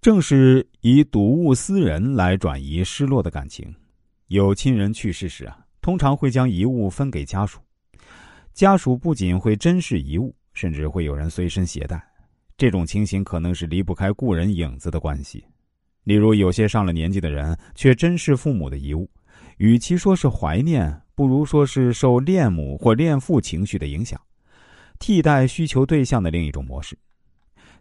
正是以睹物思人来转移失落的感情。有亲人去世时啊，通常会将遗物分给家属，家属不仅会珍视遗物，甚至会有人随身携带。这种情形可能是离不开故人影子的关系。例如，有些上了年纪的人却珍视父母的遗物，与其说是怀念，不如说是受恋母或恋父情绪的影响，替代需求对象的另一种模式，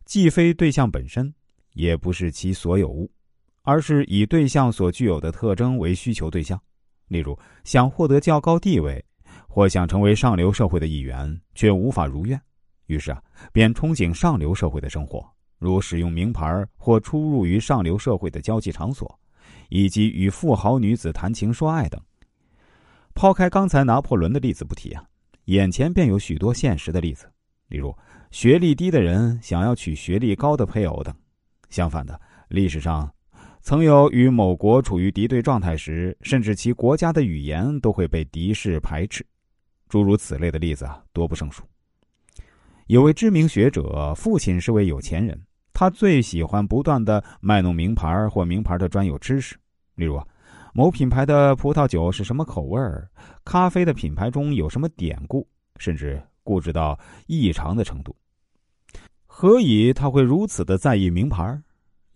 既非对象本身，也不是其所有物。而是以对象所具有的特征为需求对象，例如想获得较高地位，或想成为上流社会的一员，却无法如愿，于是啊，便憧憬上流社会的生活，如使用名牌或出入于上流社会的交际场所，以及与富豪女子谈情说爱等。抛开刚才拿破仑的例子不提啊，眼前便有许多现实的例子，例如学历低的人想要娶学历高的配偶等。相反的，历史上。曾有与某国处于敌对状态时，甚至其国家的语言都会被敌视排斥，诸如此类的例子啊，多不胜数。有位知名学者，父亲是位有钱人，他最喜欢不断的卖弄名牌或名牌的专有知识，例如啊，某品牌的葡萄酒是什么口味儿，咖啡的品牌中有什么典故，甚至固执到异常的程度。何以他会如此的在意名牌？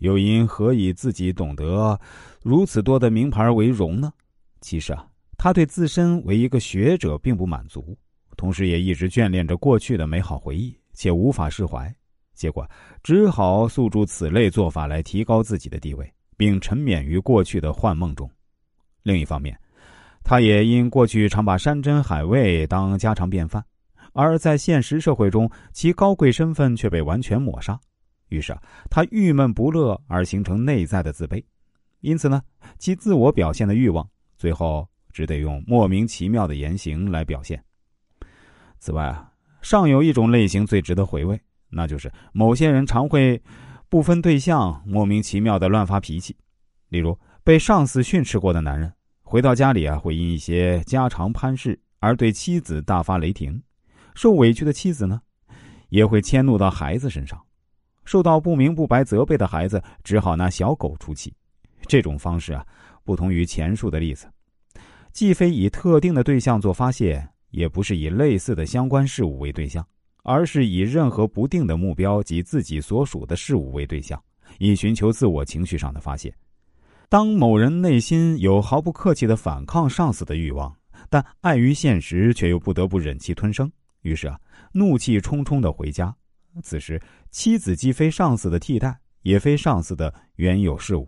又因何以自己懂得如此多的名牌为荣呢？其实啊，他对自身为一个学者并不满足，同时也一直眷恋着过去的美好回忆，且无法释怀，结果只好诉诸此类做法来提高自己的地位，并沉湎于过去的幻梦中。另一方面，他也因过去常把山珍海味当家常便饭，而在现实社会中，其高贵身份却被完全抹杀。于是啊，他郁闷不乐，而形成内在的自卑，因此呢，其自我表现的欲望，最后只得用莫名其妙的言行来表现。此外啊，尚有一种类型最值得回味，那就是某些人常会不分对象，莫名其妙的乱发脾气。例如，被上司训斥过的男人，回到家里啊，会因一些家常攀事而对妻子大发雷霆；受委屈的妻子呢，也会迁怒到孩子身上。受到不明不白责备的孩子，只好拿小狗出气。这种方式啊，不同于前述的例子，既非以特定的对象做发泄，也不是以类似的相关事物为对象，而是以任何不定的目标及自己所属的事物为对象，以寻求自我情绪上的发泄。当某人内心有毫不客气的反抗上司的欲望，但碍于现实却又不得不忍气吞声，于是啊，怒气冲冲的回家。此时，妻子既非上司的替代，也非上司的原有事物，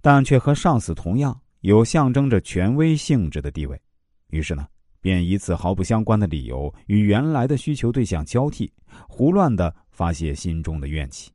但却和上司同样有象征着权威性质的地位。于是呢，便以此毫不相关的理由与原来的需求对象交替，胡乱的发泄心中的怨气。